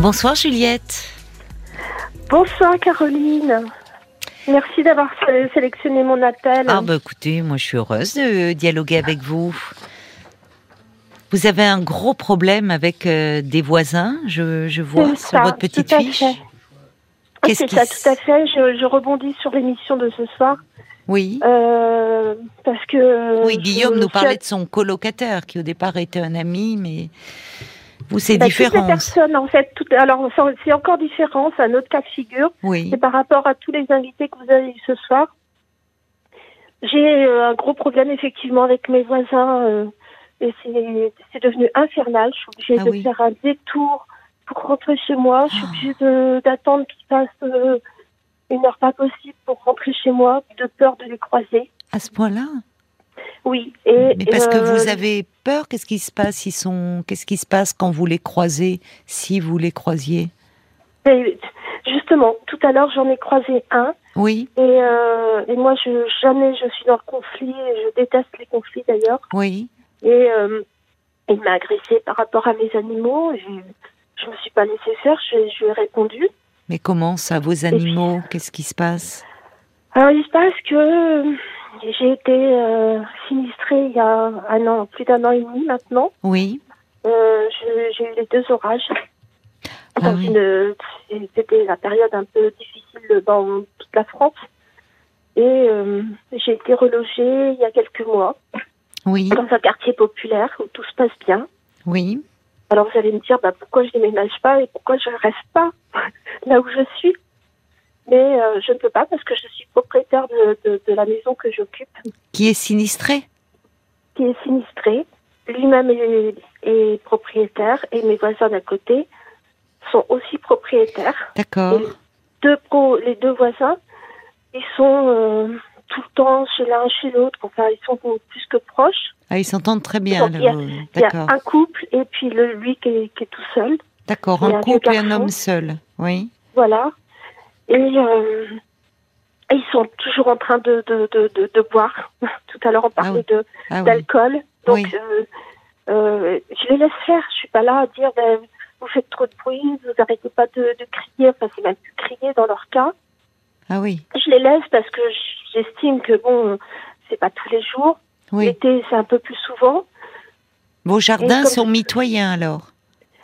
Bonsoir Juliette. Bonsoir Caroline. Merci d'avoir sélectionné mon appel. Ah bah écoutez, moi je suis heureuse de dialoguer avec vous. Vous avez un gros problème avec euh, des voisins, je, je vois sur ça, votre petite fiche. C'est ça, tout à fait. Je, je rebondis sur l'émission de ce soir. Oui. euh, parce que. Oui, Guillaume nous parlait de son colocataire qui au départ était un ami, mais vous c'est bah, toutes différent. les personnes, en fait. Toutes, alors, c'est- encore différent, c'est un autre cas de figure. Oui. C'est par rapport à tous les invités que vous avez eu ce soir. J'ai euh, un gros problème effectivement avec mes voisins euh, et c'est devenu infernal. Je suis obligée Ah de oui. faire un détour pour rentrer chez moi. Je suis Ah. obligée d'attendre qu'ils passent euh, une heure pas possible pour rentrer chez moi, de peur de les croiser. À ce point-là. Oui. Et, Mais parce que euh, vous avez peur, qu'est-ce qui se passe? Ils sont, qu'est-ce qui se passe quand vous les croisez, si vous les croisiez? Et justement, tout à l'heure j'en ai croisé un Oui, et, euh, et moi je jamais je suis dans le conflit. Et je déteste les conflits d'ailleurs. oui. Et euh, il m'a agressé par rapport à mes animaux. Je, je me suis pas laissé faire, je, je lui ai répondu. Mais comment ça, vos animaux? Qu'est-ce qui se passe? Alors il se passe que euh, j'ai été euh, sinistrée il y a un an, plus d'un an et demi maintenant. Oui. Euh, j'ai eu les deux orages. Ah oui. C'était la période un peu difficile dans toute la France. Et euh, j'ai été relogée il y a quelques mois Oui, dans un quartier populaire où tout se passe bien. oui. Alors vous allez me dire bah, pourquoi je déménage pas et pourquoi je reste pas là où je suis? Mais euh, je ne peux pas parce que je suis propriétaire de, de, de la maison que j'occupe, Qui est sinistré? Qui est sinistrée. Lui-même est, est propriétaire et mes voisins d'à côté sont aussi propriétaires. D'accord. Et deux pro, les deux voisins, ils sont euh, tout le temps chez l'un chez l'autre. Enfin, ils sont plus que proches. Ah, ils s'entendent très bien. Il y a D'accord. un couple et puis le, lui qui est, qui est tout seul. D'accord. Un couple et un homme seul. Oui. Voilà. Et, euh, ils sont toujours en train de, de, de, boire. Tout à l'heure, on parlait de Ah oui. d'alcool. Donc, Oui. euh, euh, je les laisse faire. Je suis pas là à dire, ben, vous faites trop de bruit, vous arrêtez pas de, crier. Enfin, c'est même plus crier dans leur cas. Ah oui. Je les laisse parce que j'estime que bon, c'est pas tous les jours. L'été, c'est un peu plus souvent. Vos jardins comme- sont mitoyens alors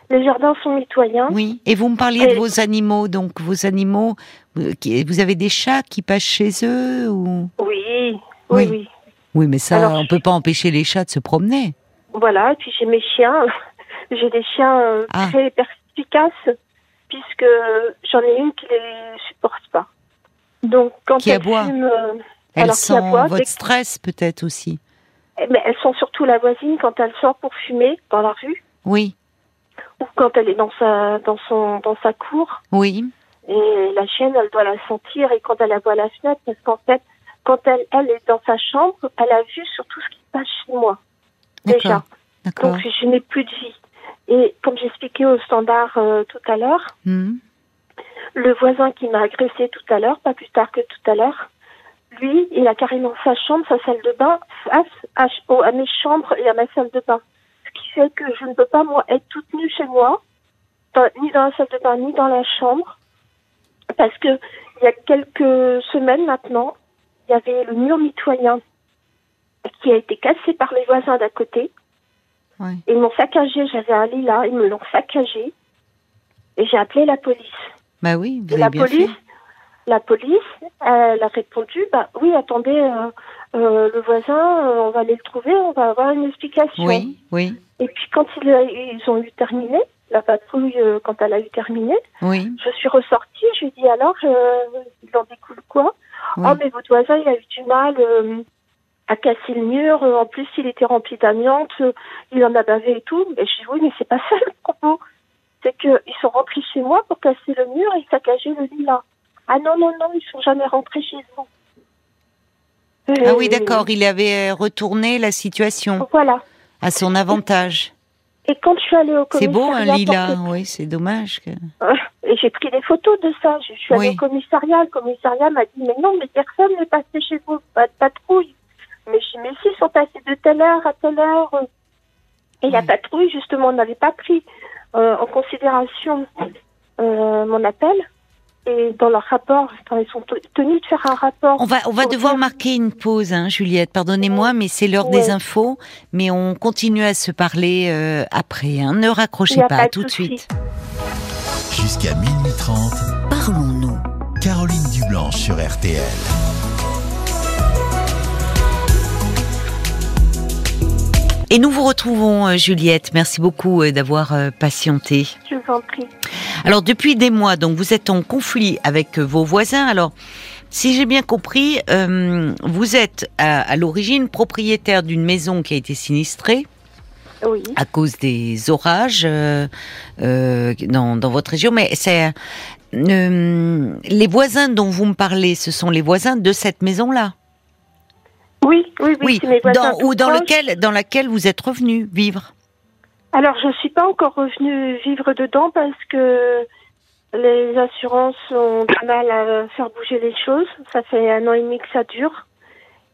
Les jardins sont mitoyens. Oui. Et vous me parliez de vos animaux. Donc vos animaux, vous qui- vous avez des chats qui passent chez eux ou? Oui, oui, Oui. oui. Mais ça, Alors, on peut pas empêcher les chats de se promener. Voilà, et puis j'ai mes chiens. J'ai des chiens euh, Ah. très perspicaces, puisque j'en ai une qui les supporte pas. Donc quand Qui elles aboie. fument, euh, Alors, aboie, votre stress peut-être aussi. eh ben, elles sont surtout la voisine quand elle sort pour fumer dans la rue, Oui, ou quand elle est dans sa dans son dans sa cour. oui, Et la chienne, elle doit la sentir, et quand elle la voit à la fenêtre, parce qu'en fait, quand elle elle est dans sa chambre, elle a vu sur tout ce qui se passe chez moi. Déjà. Donc je n'ai plus de vie. Et comme j'expliquais au standard euh, tout à l'heure, Hmm, le voisin qui m'a agressé tout à l'heure, pas plus tard que tout à l'heure, lui, il a carrément sa chambre, sa salle de bain, face à mes chambres et à ma salle de bain. Qui fait que je ne peux pas, moi, être toute nue chez moi, dans- ni dans la salle de bain, ni dans la chambre, parce que il y a quelques semaines maintenant, il y avait le mur mitoyen qui a été cassé par les voisins d'à côté. ouais. Ils m'ont saccagé, j'avais un lit là, ils me l'ont saccagé. Et j'ai appelé la police. Bah oui, vous Et avez la bien police, fait. La police, elle a répondu, bah oui, attendez, euh, euh, le voisin, euh, on va aller le trouver, on va avoir une explication. Oui, oui, Et puis quand ils, ils ont eu terminé, la patrouille, euh, quand elle a eu terminé, oui, je suis ressortie, je lui ai dit alors, euh, il en découle quoi? Oui. Oh, mais votre voisin, il a eu du mal euh, à casser le mur. En plus, il était rempli d'amiante. euh, Il en a bavé et tout. Et je dis, oui, mais c'est pas ça le propos. C'est qu'ils sont rentrés chez moi pour casser le mur et saccager le lit là. Ah non, non, non, ils sont jamais rentrés chez vous. Ah oui, Et- d'accord, il avait euh, retourné la situation Voilà. à son avantage. Et quand je suis allée au C'est beau un commissariat là, que- oui, c'est dommage. Que... Et j'ai pris des photos de ça. Je suis allée Oui. au commissariat. Le commissariat m'a dit, mais non, mais personne n'est passé chez vous, pas de patrouille. Mais je mais si, ils sont passés de telle heure à telle heure. Et la Oui. patrouille, justement, n'avait pas pris euh, en considération euh, mon appel. Et dans leur rapport, ils sont te- tenus de faire un rapport. On va, on va pour devoir dire- marquer une pause, hein, Juliette. Pardonnez-moi, mais c'est l'heure des infos. Mais on continue à se parler euh, après. hein. Ne raccrochez pas, pas tout de suite. Jusqu'à minuit 30, Parlons-nous. Caroline Dublanche sur RTL. Et nous vous retrouvons, euh, Juliette. Merci beaucoup euh, d'avoir euh, patienté. Je vous en prie. Alors depuis des mois, donc vous êtes en conflit avec vos voisins. Alors, si j'ai bien compris, euh, vous êtes à, à l'origine propriétaire d'une maison qui a été sinistrée Oui. à cause des orages euh, euh, dans, dans votre région. Mais c'est euh, les voisins dont vous me parlez, ce sont les voisins de cette maison-là. Oui, oui, oui. Mes dans, ou dans proches. lequel, dans laquelle vous êtes revenu vivre? Alors, je suis pas encore revenue vivre dedans parce que les assurances ont du mal à faire bouger les choses. Ça fait un an et demi que ça dure.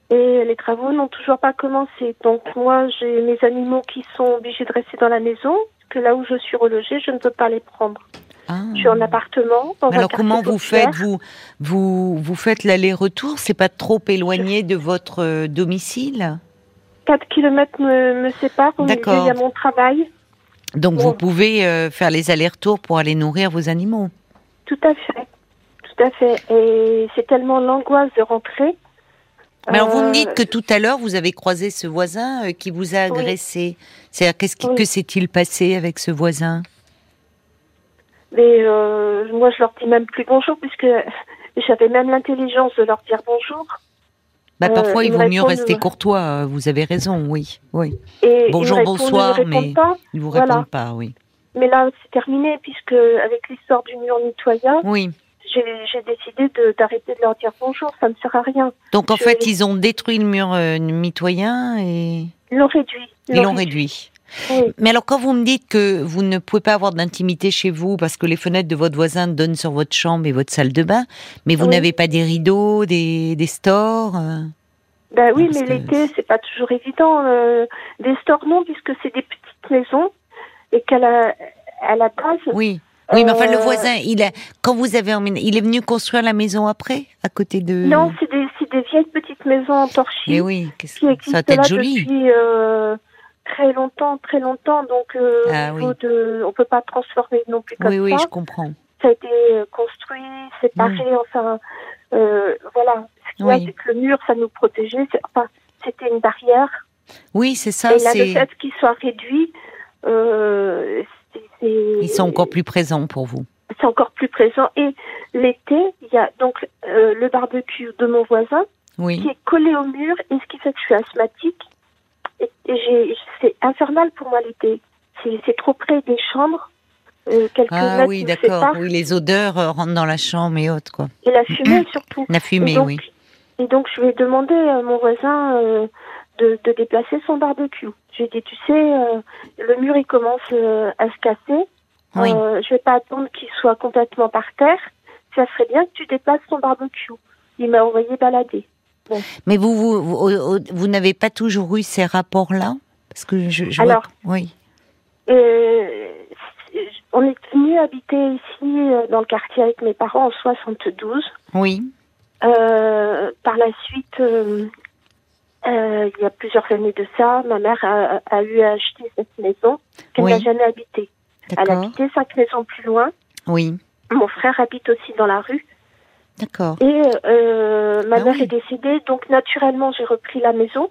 Et les travaux n'ont toujours pas commencé. Donc, moi, j'ai mes animaux qui sont obligés de rester dans la maison. Que là où je suis relogée, je ne peux pas les prendre. Ah. Je suis en appartement. Dans Alors comment vous populaire. faites vous vous vous faites l'aller-retour C'est pas trop éloigné de votre euh, domicile 4 kilomètres me, me séparent. D'accord. il y a mon travail. Donc Bon. vous pouvez euh, faire les allers-retours pour aller nourrir vos animaux. Tout à fait. Tout à fait. Et c'est tellement l'angoisse de rentrer. Mais alors vous me Euh, dites que tout à l'heure vous avez croisé ce voisin qui vous a agressé. C'est-à-dire qu'est-ce qui, Oui. que s'est-il passé avec ce voisin Mais euh, moi, je leur dis même plus bonjour puisque j'avais même l'intelligence de leur dire bonjour. Bah Euh, parfois il vaut mieux rester courtois. euh, Vous avez raison, oui, oui. Et Bonjour, répondent, bonsoir, mais- pas. Ils vous Voilà. répondent pas, oui. Mais là, c'est terminé puisque avec l'histoire du mur mitoyen, Oui. j'ai décidé d'arrêter de, leur dire bonjour. Ça ne sert à rien. Donc en Je- fait ils ont détruit le mur euh, mitoyen et Ils l'ont réduit. ils l'ont réduit. Oui. Mais alors, quand vous me dites que vous ne pouvez pas avoir d'intimité chez vous parce que les fenêtres de votre voisin donnent sur votre chambre et votre salle de bain, mais vous Oui. n'avez pas des rideaux, des, des stores euh? Ben oui, Parce mais que- l'été, c'est pas toujours évident. euh, des stores, non, puisque c'est des petites maisons et qu'à la, à la base, Oui. Oui, mais enfin, le Euh, voisin, il a, quand vous avez emménagé, il est venu construire la maison après, à côté de. non, c'est des, des vieilles petites maisons en torchis. Mais oui, qu'est-ce qui que existe ça va être là joli. depuis euh, très longtemps, très longtemps. Donc, euh, Ah de, on peut pas transformer non plus comme Oui, oui, ça. je comprends. Ça a été euh, construit, séparé, enfin, euh, voilà. Ce qu'il y a, Oui. c'est que le mur, ça nous protégeait. Enfin, c'était une barrière. Oui, c'est ça. Et là, le fait qu'il soit réduit, euh, Ils sont encore plus présents pour vous. c'est encore plus présent. Et l'été, il y a donc euh, le barbecue de mon voisin qui Oui. est collé au mur, et ce qui fait que je suis asthmatique. C'est infernal pour moi l'été. C'est, trop près des chambres. Euh, Ah oui, d'accord. Oui, les odeurs euh, rentrent dans la chambre et autres, quoi. Et la fumée surtout. La Et fumée, donc, oui. et donc, je lui ai demandé à mon voisin euh, de, de déplacer son barbecue. J'ai dit, tu sais, euh, le mur, il commence à se casser. Oui. Je vais pas attendre qu'il soit complètement par terre. Ça serait bien que tu déplaces ton barbecue. Il m'a envoyé balader. Mais vous, vous, n'avez pas toujours eu ces rapports-là? Parce que je. je vois Alors, que- oui. Euh, on est venu habiter ici euh, dans le quartier avec mes parents en 72. Oui. Euh, par la suite, euh, il y a plusieurs années de ça, ma mère a, a eu à acheter cette maison qu'elle Oui. n'a jamais habitée. Elle D'accord. habitait cinq maisons plus loin. Oui. Mon frère habite aussi dans la rue. D'accord. Et euh, ma Ah mère oui. est décédée, donc naturellement j'ai repris la maison.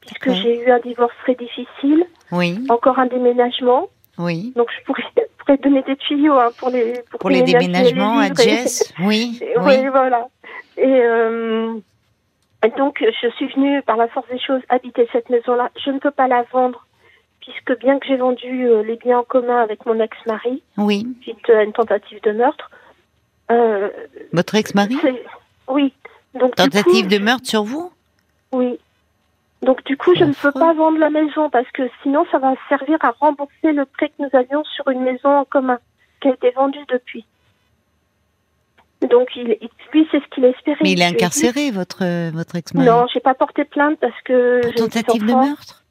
Puisque j'ai eu un divorce très difficile, Oui. encore un déménagement. Oui. Donc je pourrais, pourrais donner des tuyaux hein, pour les pour, Pour les déménagements à Jess. Oui. et- Oui. Voilà. Et, euh, et donc je suis venue par la force des choses habiter cette maison-là. Je ne peux pas la vendre puisque bien que j'ai vendu euh, les biens en commun avec mon ex-mari Oui. suite à une tentative de meurtre. Euh, Votre ex-mari oui. Donc Tentative coup, de meurtre sur vous Oui. Donc du coup, je ne peux pas vendre la maison parce que sinon, ça va servir à rembourser le prêt que nous avions sur une maison en commun qui a été vendue depuis. Donc il, lui, c'est ce qu'il espérait. Mais il est lui incarcéré, votre, votre ex-mari Non, j'ai pas porté plainte parce que Pour tentative de meurtre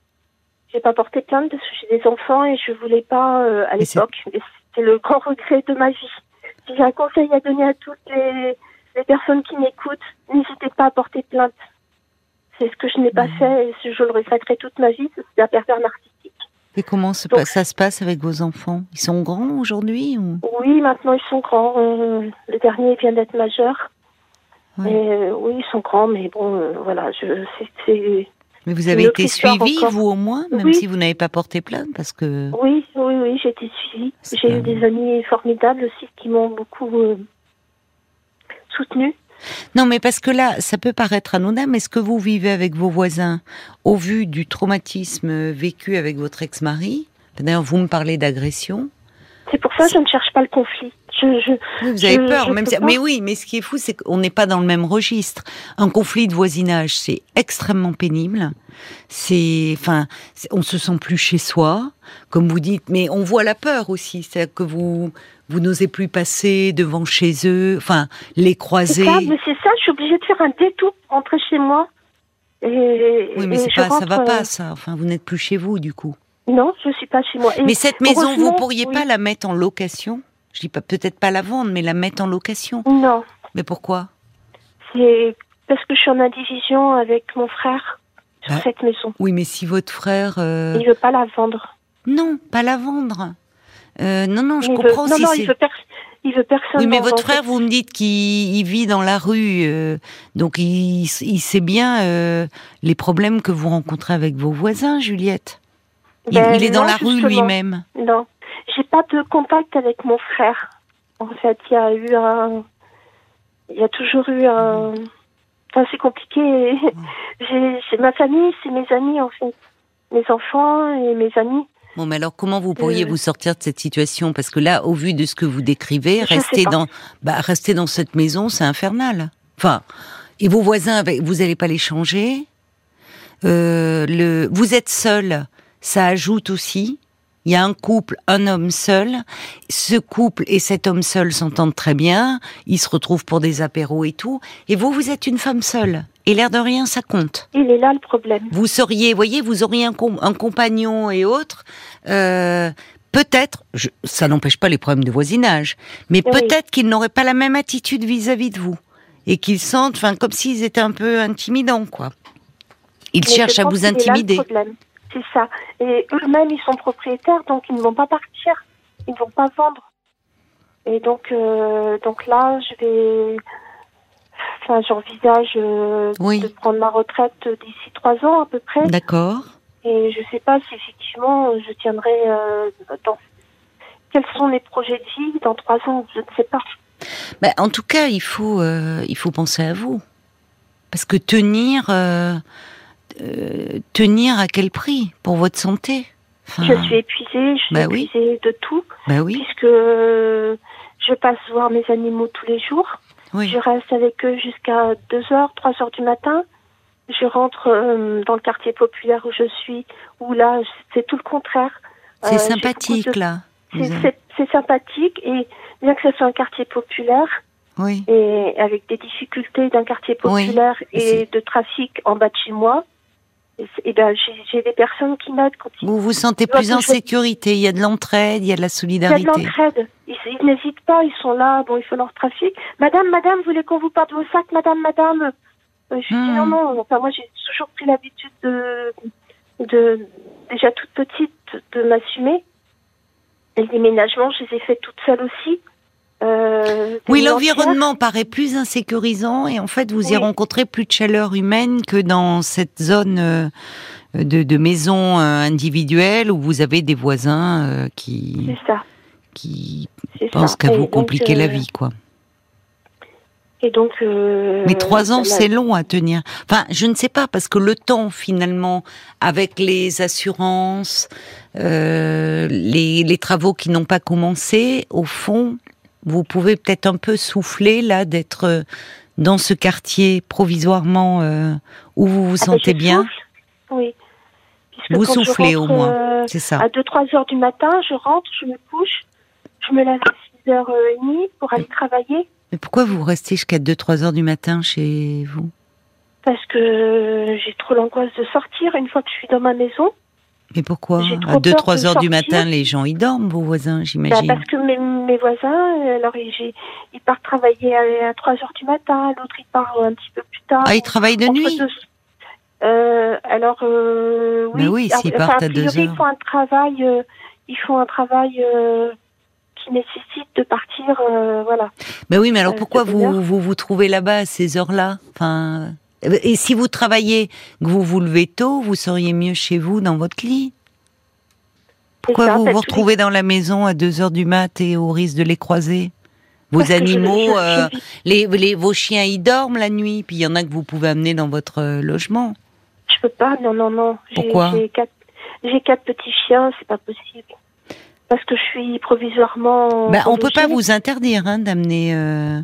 J'ai pas porté plainte parce que j'ai des enfants et je voulais pas euh, à l'époque. C'est le grand regret de ma vie. J'ai un conseil à donner à toutes les, les personnes qui m'écoutent, n'hésitez pas à porter plainte. C'est ce que je n'ai pas fait et je le regretterai toute ma vie, c'est un pervers narcissique. Et comment se Donc- passe- ça se passe avec vos enfants? Ils sont grands aujourd'hui ou... Oui, maintenant ils sont grands. Euh, le dernier vient d'être majeur. Ouais. Et, euh, oui, ils sont grands, mais bon, euh, voilà, je, c'est- Mais vous avez été histoire suivi, encore. vous au moins, même Oui. si vous n'avez pas porté plainte, parce que Oui, oui, oui, j'ai été suivie. J'ai eu des amis formidables aussi qui m'ont beaucoup euh, soutenue. non, mais parce que là, ça peut paraître anodin, mais ce que vous vivez avec vos voisins, au vu du traumatisme vécu avec votre ex-mari, d'ailleurs vous me parlez d'agression, C'est pour ça que je ne cherche pas le conflit. Je, je, Oui, vous avez Je- peur, même si- mais oui, mais ce qui est fou, c'est qu'on n'est pas dans le même registre. Un conflit de voisinage, c'est extrêmement pénible. C'est, enfin, on se sent plus chez soi, comme vous dites, mais on voit la peur aussi, c'est que vous, vous n'osez plus passer devant chez eux, enfin, les croiser. ça, mais c'est ça, je suis obligée de faire un détour pour rentrer chez moi. Et, Oui, mais et pas, ça va euh, pas, ça. Enfin, vous n'êtes plus chez vous, du coup. Non, je suis pas chez moi. Et Mais cette maison, vous pourriez oui. pas la mettre en location? Je dis pas, peut-être pas la vendre, mais la mettre en location. Non, Mais pourquoi? C'est parce que je suis en indivision avec mon frère sur Bah. cette maison. Oui, mais si votre frère, euh, Il veut pas la vendre. non, pas la vendre. Euh, non, non, je il comprends veut... Non, si non, il veut, il veut personne. Oui, mais votre fait. frère, vous me dites qu'il il vit dans la rue, euh, donc il, il sait bien euh, les problèmes que vous rencontrez avec vos voisins, Juliette. Il, Ben il est dans non, la rue lui-même. Non, j'ai pas de contact avec mon frère. En fait, il y a eu un, il y a toujours eu un. Enfin, c'est compliqué. J'ai, c'est ma famille, c'est mes amis en fait, mes enfants et mes amis. Bon, mais alors comment vous pourriez Euh. vous sortir de cette situation? Parce que là, au vu de ce que vous décrivez, Je rester dans, bah, rester dans cette maison, c'est infernal. Enfin, et vos voisins, vous n'allez pas les changer? Euh, le, vous êtes seul, ça ajoute aussi. Il y a un couple, un homme seul. Ce couple et cet homme seul s'entendent très bien. Ils se retrouvent pour des apéros et tout. Et vous, vous êtes une femme seule. Et l'air de rien, ça compte Il est là le problème. vous seriez, voyez, vous auriez un, com- un compagnon et autres, euh, peut-être, ça n'empêche pas les problèmes de voisinage, mais Oui. peut-être qu'ils n'auraient pas la même attitude vis-à-vis de vous et qu'ils sentent, enfin, comme s'ils étaient un peu intimidants, quoi. Ils Mais cherchent à vous qu'il est là le intimider. problème. C'est ça. Et eux-mêmes, ils sont propriétaires, donc ils ne vont pas partir. Ils ne vont pas vendre. Et donc, euh, donc là, je vais. Enfin, j'envisage euh, Oui. de prendre ma retraite d'ici trois ans à peu près. D'accord. Et je ne sais pas si effectivement je tiendrai euh, dans. Quels sont mes projets de vie dans trois ans Je ne sais pas. Ben, en tout cas, il faut, euh, il faut penser à vous. Parce que tenir, euh, tenir à quel prix pour votre santé Enfin, Je suis épuisée, je suis Bah oui. épuisée de tout, Ben oui, puisque je passe voir mes animaux tous les jours. oui. Je reste avec eux jusqu'à 2h, 3h du matin. Je rentre euh, dans le quartier populaire où je suis, où là, c'est tout le contraire. C'est Euh, j'ai sympathique, de- là. C'est- C'est c'est sympathique et bien que ce soit un quartier populaire Oui. et avec des difficultés d'un quartier Oui, populaire et c'est- de trafic en bas de chez moi, et, et ben j'ai des personnes qui m'aident quand ils Vous vous sentez plus en sécurité, il y a de l'entraide, il y a de la Il y a de solidarité. l'entraide. Ils, ils n'hésitent pas, ils sont là, bon, ils font leur trafic. Madame, madame, vous voulez qu'on vous porte vos sacs, madame, madame? Euh, Je dis Hmm. non, non, enfin, moi j'ai toujours pris l'habitude de, de, déjà toute petite, de m'assumer. Les déménagements, je les ai fait toute seule aussi. Euh, Oui, l'environnement paraît plus insécurisant et en fait, vous y rencontrez plus de chaleur humaine que dans cette zone euh, de, de maison euh, individuelle où vous avez des voisins qui, ça. qui pensent qu'à vous compliquer la vie, quoi. Et donc. euh, Mais trois ans, c'est long à tenir. Enfin, je ne sais pas, parce que le temps, finalement, avec les assurances, euh, les, les travaux qui n'ont pas commencé, au fond, vous pouvez peut-être un peu souffler, là, d'être euh, dans ce quartier provisoirement euh, où vous vous Ah, ben, sentez bien. souffle. Oui. Puisque Vous soufflez, au moins. euh, C'est ça. À 2-3 heures du matin, je rentre, je me couche, je me lève à 6h30 pour aller travailler Mais pourquoi vous restez jusqu'à 2-3 heures du matin chez vous? Parce que j'ai trop l'angoisse de sortir une fois que je suis dans ma maison. Mais pourquoi À 2-3 peur de heures du matin, les gens, ils dorment, vos voisins, Bah, j'imagine. parce que mes, mes voisins, euh, alors ils, ils partent travailler à, à 3 heures du matin, l'autre il part un petit peu plus tard. Ah, ils travaillent de nuit deux- Euh, alors euh, oui, Bah oui, Ah, s'ils enfin, partent à deux priori, heures. Ils font un travail, euh, ils font un travail euh, qui nécessite de partir, euh, voilà. Mais oui, mais alors pourquoi bonne vous, vous vous trouvez là-bas à ces heures-là? Enfin, euh, et si vous travaillez, que vous vous levez tôt, vous seriez mieux chez vous dans votre lit. Pourquoi ça, vous vous retrouvez dans la maison à 2 heures du mat et au risque de les croiser? Vos parce animaux, je- je euh, les, les, vos chiens, ils dorment la nuit, puis il y en a que vous pouvez amener dans votre euh, logement. Je peux pas, non, non, non. Pourquoi? J'ai quatre, petits chiens, c'est pas possible. Parce que je suis provisoirement. Ben, on peut pas vous interdire hein, d'amener. euh,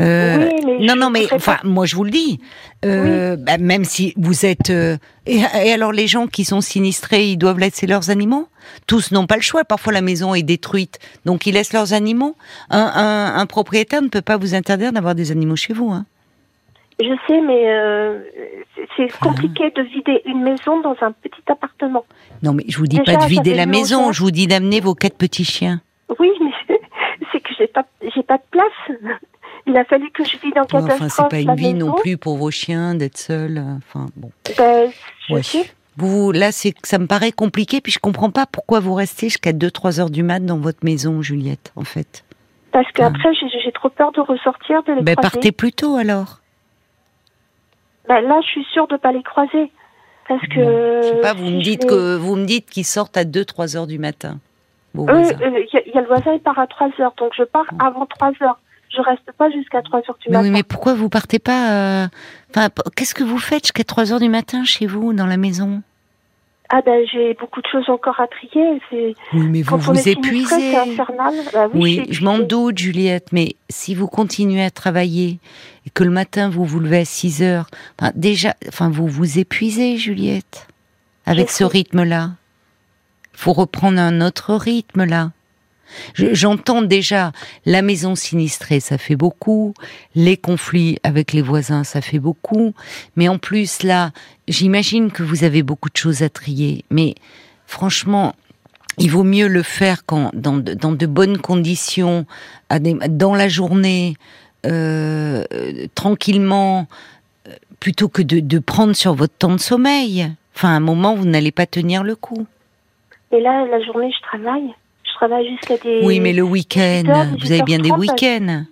euh, Oui, mais non, non, mais enfin, pas. moi je vous le dis. Euh, bah, même si vous êtes. euh, et, et alors les gens qui sont sinistrés, ils doivent laisser leurs animaux? Tous n'ont pas le choix. Parfois la maison est détruite, donc ils laissent leurs animaux. Un, un, un propriétaire ne peut pas vous interdire d'avoir des animaux chez vous. Hein. Je sais, mais euh, c'est- compliqué de vider une maison dans un petit appartement. Non, mais je vous dis Déjà, pas de vider la maison. Je vous dis d'amener vos quatre petits chiens. Oui, mais c'est que j'ai pas, j'ai pas de place. Il a fallu que je vide en Ouais, enfin, catastrophe c'est pas une vie maison. non plus pour vos chiens d'être seuls. euh, Enfin, bon. Ben, je Ouais. Vous, là, c'est ça me paraît compliqué, puis je comprends pas pourquoi vous restez jusqu'à 2-3 heures du mat dans votre maison, Juliette, en fait. Parce qu'après, j'ai j'ai trop peur de ressortir, de les Ben, croiser. partez plus tôt alors. Ben, là, je suis sûre de pas les croiser. Parce que. Je sais pas, vous si me dites que vous me dites qu'ils sortent à 2-3 heures du matin. Voisins. euh, il y, a- il y a le voisin, il part à 3 heures, donc je pars avant 3 heures. Je reste pas jusqu'à 3 heures du Mais matin. oui, mais pourquoi vous partez pas euh, Enfin, qu'est-ce que vous faites jusqu'à 3 heures du matin chez vous, dans la maison? Ah ben, j'ai beaucoup de choses encore à trier. C'est Oui, mais vous quand vous épuisez. c'est infernal. Bah oui, Oui, je m'en doute, Juliette, mais si vous continuez à travailler et que le matin vous vous levez à 6 heures, enfin, déjà, enfin, vous vous épuisez, Juliette, avec Je ce sais. rythme-là. Il faut reprendre un autre rythme, là. Je- J'entends déjà la maison sinistrée, ça fait beaucoup, les conflits avec les voisins, ça fait beaucoup, mais en plus, là, j'imagine que vous avez beaucoup de choses à trier, mais franchement, il vaut mieux le faire dans, de, bonnes conditions, dans la journée, euh, tranquillement, euh, plutôt que de, de prendre sur votre temps de sommeil. Enfin, à un moment, vous n'allez pas tenir le coup. Et là, la journée, je travaille. Je travaille jusqu'à des. Oui, mais le week-end, 18h, vous avez bien des 18h30, week-ends.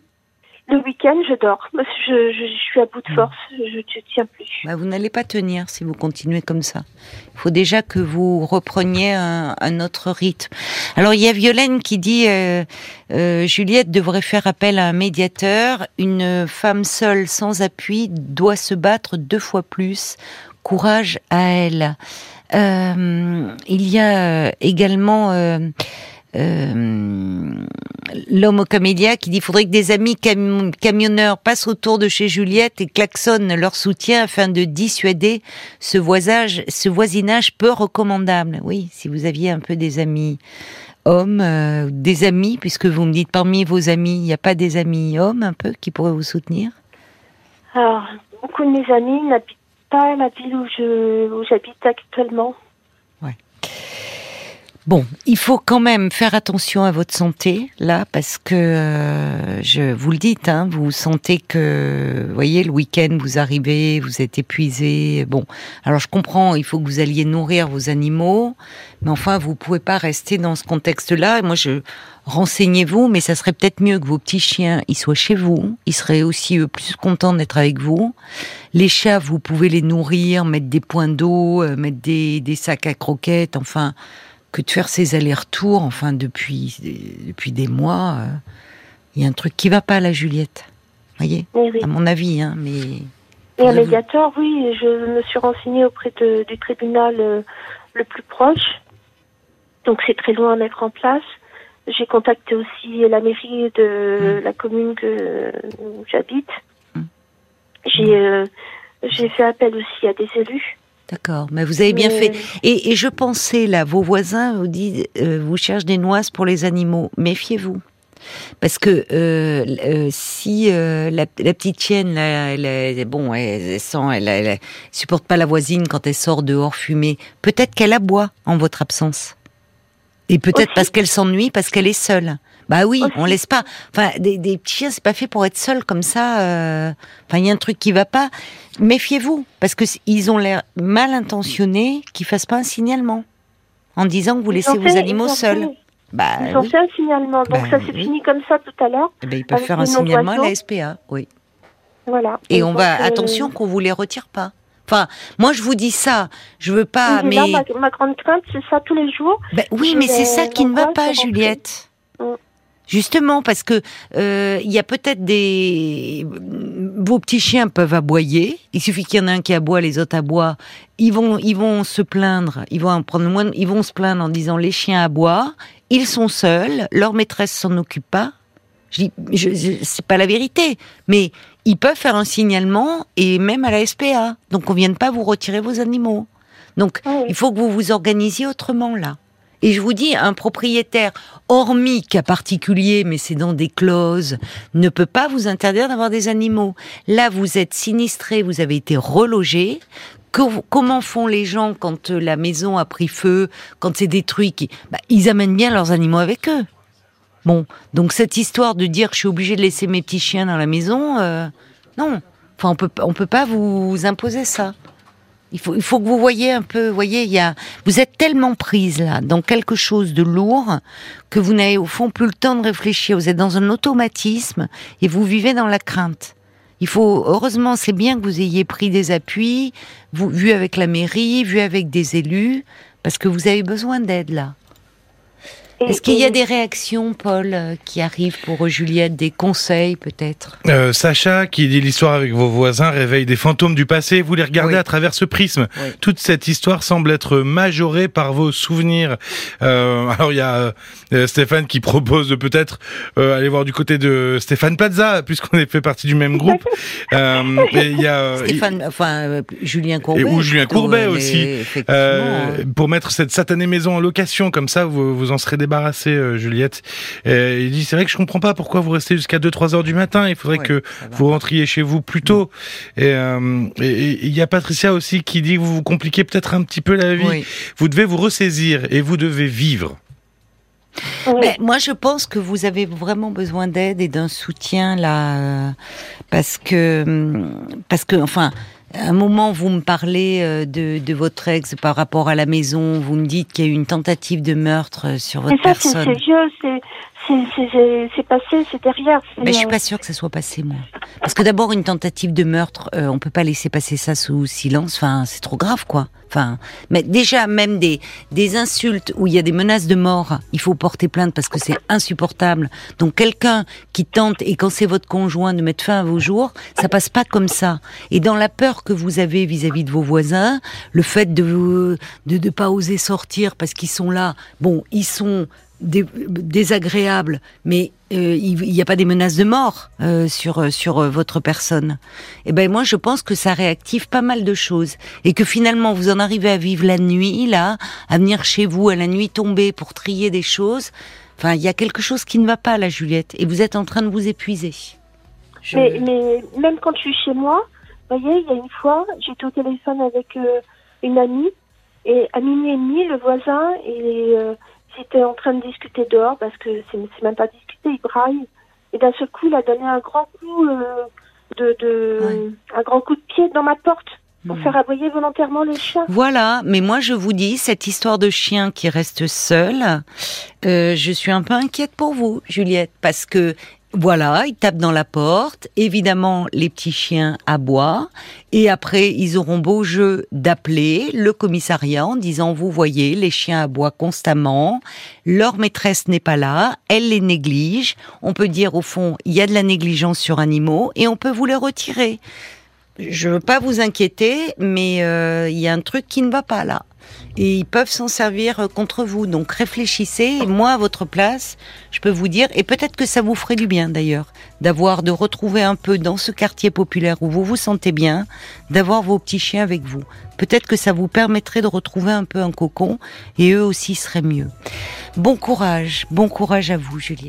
Le week-end, je dors. Je, je, je suis à bout de force. Je ne tiens plus. Bah, vous n'allez pas tenir si vous continuez comme ça. Il faut déjà que vous repreniez un, un autre rythme. Alors il y a Violaine qui dit euh, euh, Juliette devrait faire appel à un médiateur. Une femme seule sans appui doit se battre deux fois plus. Courage à elle. Euh, il y a également euh, l'homme au camélia qui dit faudrait que des amis cam- camionneurs passent autour de chez Juliette et klaxonnent leur soutien afin de dissuader ce voisinage, peu recommandable. Oui, si vous aviez un peu des amis hommes, euh, des amis, puisque vous me dites parmi vos amis, il n'y a pas des amis hommes un peu qui pourraient vous soutenir? Alors, beaucoup de mes amis n'habitent pas la ville où j'habite actuellement. Bon, il faut quand même faire attention à votre santé là, parce que euh, je vous le dites, hein, vous sentez que, vous voyez, le week-end vous arrivez, vous êtes épuisé. Bon, alors je comprends, il faut que vous alliez nourrir vos animaux, mais enfin vous pouvez pas rester dans ce contexte-là. Moi, je renseignez-vous, mais ça serait peut-être mieux que vos petits chiens ils soient chez vous, ils seraient aussi eux, plus contents d'être avec vous. Les chats, vous pouvez les nourrir, mettre des points d'eau, euh, mettre des, des sacs à croquettes, enfin que de faire ces allers-retours, enfin depuis depuis des mois, euh, il y a un truc qui va pas là, Juliette. Voyez, oui. à mon avis, hein, mais Et un médiateur, oui, je me suis renseignée auprès de- du tribunal euh, le plus proche. Donc c'est très loin à mettre en place. J'ai contacté aussi la mairie de Mm. la commune que, où j'habite. Mm. J'ai euh, j'ai fait appel aussi à des élus. D'accord. Mais vous avez bien Mais- fait. Et, et je pensais là, vos voisins vous disent, euh, vous cherchez des noises pour les animaux. Méfiez-vous. Parce que euh, euh, si euh, la, la petite chienne, là, elle, est- bon, elle, elle sent, elle, elle, elle supporte pas la voisine quand elle sort dehors fumer, peut-être qu'elle aboie en votre absence. Et peut-être parce qu'elle s'ennuie, parce qu'elle est seule. Bah oui, on laisse pas. Enfin, des, des petits chiens, c'est pas fait pour être seul comme ça. euh. Enfin, il y a un truc qui va pas. Méfiez-vous, parce que ils ont l'air mal intentionnés, qu'ils fassent pas un signalement en disant que vous laissez vos animaux seuls. Bah Ils ont oui. fait un signalement, donc Bah, ça s'est oui. fini comme ça tout à l'heure. Eh ben, ils peuvent faire un signalement à la. SPA, oui. Voilà. Et on va euh, attention qu'on vous les retire pas. Enfin, moi je vous dis ça, je veux pas, mais là, ma, ma grande crainte, c'est ça tous les jours. Ben oui, je mais c'est ça qui ne va pas. Juliette. Justement, parce que euh, il y a peut-être des vos petits chiens peuvent aboyer. Il suffit qu'il y en ait un qui aboie, les autres aboient. Ils vont, ils vont se plaindre. Ils vont en prendre moins. Ils vont se plaindre en disant les chiens aboient. Ils sont seuls. Leur maîtresse s'en occupe pas. Je dis, je, je- c'est pas la vérité, mais ils peuvent faire un signalement et même à la SPA. Donc on vienne pas vous retirer vos animaux. Donc Oui. il faut que vous vous organisiez autrement là. Et je vous dis, un propriétaire, hormis cas particulier, mais c'est dans des clauses, ne peut pas vous interdire d'avoir des animaux. Là, vous êtes sinistré, vous avez été relogé. Co- comment font les gens quand euh, la maison a pris feu, quand c'est détruit bah, Ils amènent bien leurs animaux avec eux. Bon, donc cette histoire de dire je suis obligé de laisser mes petits chiens dans la maison, euh, non. Enfin, on peut, on peut pas vous imposer ça. Il faut, il faut que vous voyez un peu, voyez, il y a, vous êtes tellement prise là dans quelque chose de lourd que vous n'avez au fond plus le temps de réfléchir. Vous êtes dans un automatisme et vous vivez dans la crainte. Il faut, heureusement, c'est bien que vous ayez pris des appuis, vu avec la mairie, vu avec des élus, parce que vous avez besoin d'aide là. Est-ce qu'il y a des réactions, Paul, euh, qui arrivent pour euh, Juliette, des conseils peut-être? Euh, Sacha, qui dit l'histoire avec vos voisins, réveille des fantômes du passé. Vous les regardez Oui. à travers ce prisme. Oui. Toute cette histoire semble être majorée par vos souvenirs. Euh, alors il y a euh, Stéphane qui propose de peut-être euh, aller voir du côté de Stéphane Plaza, puisqu'on est fait partie du même groupe. Euh, et il y a Stéphane, enfin euh, Julien Courbet. Et- ou Julien plutôt, Courbet aussi. pour mettre cette satanée maison en location, comme ça, vous, vous en serez débarrassé, euh, Juliette. Euh, il dit, c'est vrai que je comprends pas pourquoi vous restez jusqu'à 2-3 heures du matin. Il faudrait Ouais, que vous rentriez chez vous plus tôt. Et euh, et- il y a Patricia aussi qui dit que vous vous compliquez peut-être un petit peu la vie. oui. Vous devez vous ressaisir et vous devez vivre. oui. Mais moi, je pense que vous avez vraiment besoin d'aide et d'un soutien là, euh, parce que, hum, parce que, enfin, à un moment, vous me parlez euh, de, de votre ex par rapport à la maison. Vous me dites qu'il y a eu une tentative de meurtre euh, sur Mais votre ça, personne. c'est vieux, c'est passé, c'est derrière. c'est, Ben, je suis pas sûre que ça soit passé, moi. Parce que d'abord, une tentative de meurtre, euh, on peut pas laisser passer ça sous silence. Enfin, c'est trop grave, quoi. Mais déjà, même des, des insultes où il y a des menaces de mort, il faut porter plainte parce que c'est insupportable. Donc, quelqu'un qui tente, et quand c'est votre conjoint, de mettre fin à vos jours, ça passe pas comme ça. Et dans la peur que vous avez vis-à-vis de vos voisins, le fait de de ne pas oser sortir parce qu'ils sont là, bon, ils sont dé- désagréables, mais euh, il n'y a pas des menaces de mort euh, sur euh, sur votre personne. Et ben moi je pense que ça réactive pas mal de choses et que finalement vous en arrivez à vivre la nuit là, à venir chez vous à la nuit tombée pour trier des choses. Enfin, il y a quelque chose qui ne va pas là, Juliette, et vous êtes en train de vous épuiser. Mais, même quand je suis chez moi, voyez, il y a une fois, j'étais au téléphone avec une amie, et à minuit et demi, le voisin, il euh, était en train de discuter dehors, parce que c'est même pas il braille. Et d'un seul coup, il a donné un grand coup euh, de, de Ouais. un grand coup de pied dans ma porte pour Mhm. faire aboyer volontairement les chiens. Voilà, mais moi je vous dis, cette histoire de chien qui reste seul, euh, je suis un peu inquiète pour vous, Juliette, parce que voilà, ils tapent dans la porte, évidemment les petits chiens aboient, et après ils auront beau jeu d'appeler le commissariat en disant, vous voyez, les chiens aboient constamment, leur maîtresse n'est pas là, elle les néglige, on peut dire au fond, il y a de la négligence sur animaux, et on peut vous les retirer. Je veux pas vous inquiéter, mais euh, il y a un truc qui ne va pas là. Et ils peuvent s'en servir euh, contre vous. Donc réfléchissez. Et moi, à votre place, je peux vous dire, et peut-être que ça vous ferait du bien d'ailleurs, d'avoir, de retrouver un peu dans ce quartier populaire où vous vous sentez bien, d'avoir vos petits chiens avec vous. Peut-être que ça vous permettrait de retrouver un peu un cocon, et eux aussi seraient mieux. Bon courage, bon courage à vous, Juliette.